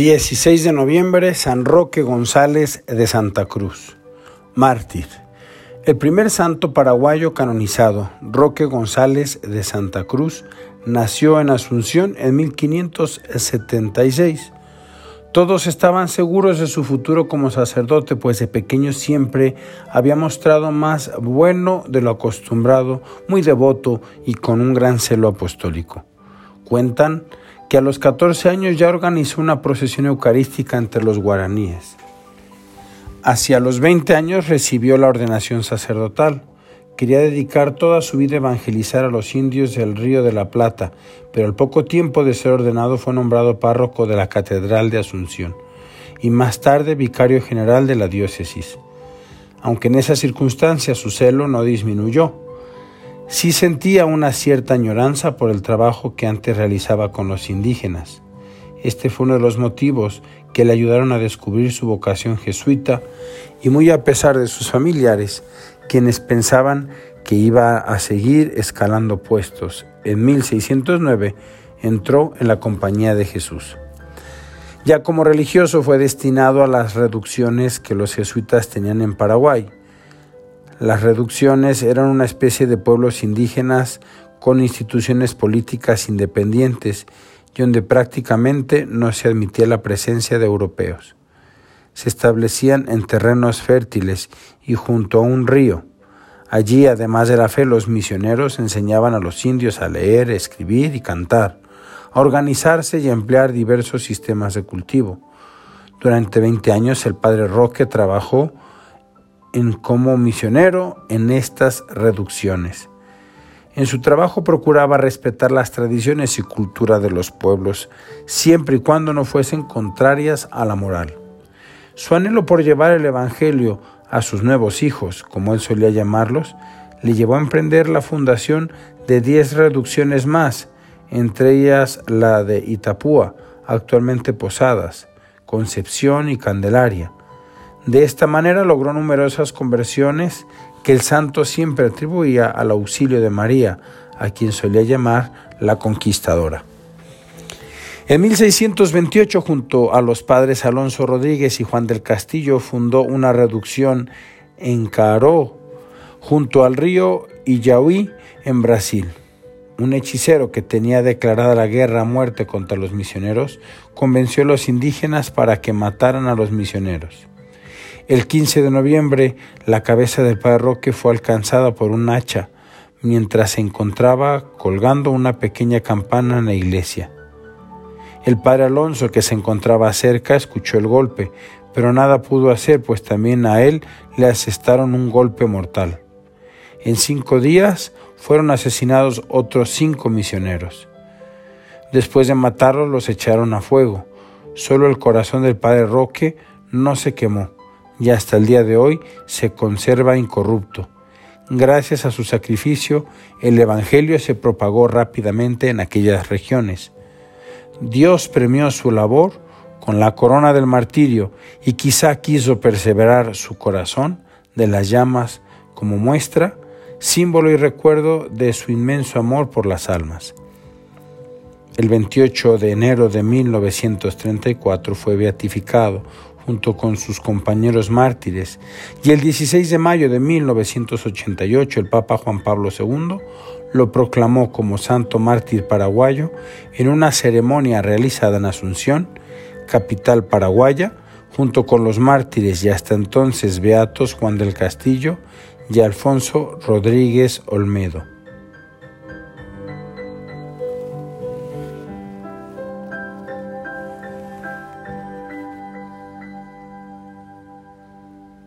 16 de noviembre, San Roque González de Santa Cruz, mártir. El primer santo paraguayo canonizado, Roque González de Santa Cruz, nació en Asunción en 1576. Todos estaban seguros de su futuro como sacerdote, pues de pequeño siempre había mostrado más bueno de lo acostumbrado, muy devoto y con un gran celo apostólico. Cuentan que a los 14 años ya organizó una procesión eucarística entre los guaraníes. Hacia los 20 años recibió la ordenación sacerdotal. Quería dedicar toda su vida a evangelizar a los indios del Río de la Plata, pero al poco tiempo de ser ordenado fue nombrado párroco de la Catedral de Asunción y más tarde vicario general de la diócesis. Aunque en esas circunstancias su celo no disminuyó, Sí sentía una cierta añoranza por el trabajo que antes realizaba con los indígenas. Este fue uno de los motivos que le ayudaron a descubrir su vocación jesuita y muy a pesar de sus familiares, quienes pensaban que iba a seguir escalando puestos. En 1609 entró en la Compañía de Jesús. Ya como religioso fue destinado a las reducciones que los jesuitas tenían en Paraguay. Las reducciones eran una especie de pueblos indígenas con instituciones políticas independientes y donde prácticamente no se admitía la presencia de europeos. Se establecían en terrenos fértiles y junto a un río. Allí, además de la fe, los misioneros enseñaban a los indios a leer, escribir y cantar, a organizarse y a emplear diversos sistemas de cultivo. Durante 20 años el padre Roque trabajó en como misionero en estas reducciones. En su trabajo procuraba respetar las tradiciones y cultura de los pueblos, siempre y cuando no fuesen contrarias a la moral. Su anhelo por llevar el Evangelio a sus nuevos hijos, como él solía llamarlos, le llevó a emprender la fundación de diez reducciones más, entre ellas la de Itapúa, actualmente Posadas, Concepción y Candelaria, de esta manera logró numerosas conversiones que el santo siempre atribuía al auxilio de María, a quien solía llamar la conquistadora. En 1628, junto a los padres Alonso Rodríguez y Juan del Castillo, fundó una reducción en Caró, junto al río Illahuí, en Brasil. Un hechicero que tenía declarada la guerra a muerte contra los misioneros convenció a los indígenas para que mataran a los misioneros. El 15 de noviembre, la cabeza del padre Roque fue alcanzada por un hacha mientras se encontraba colgando una pequeña campana en la iglesia. El padre Alonso, que se encontraba cerca, escuchó el golpe, pero nada pudo hacer, pues también a él le asestaron un golpe mortal. En cinco días fueron asesinados otros cinco misioneros. Después de matarlos los echaron a fuego. Solo el corazón del padre Roque no se quemó y hasta el día de hoy se conserva incorrupto. Gracias a su sacrificio, el Evangelio se propagó rápidamente en aquellas regiones. Dios premió su labor con la corona del martirio y quizá quiso perseverar su corazón de las llamas como muestra, símbolo y recuerdo de su inmenso amor por las almas. El 28 de enero de 1934 fue beatificado junto con sus compañeros mártires, y el 16 de mayo de 1988 el Papa Juan Pablo II lo proclamó como santo mártir paraguayo en una ceremonia realizada en Asunción, capital paraguaya, junto con los mártires y hasta entonces beatos Juan del Castillo y Alfonso Rodríguez Olmedo.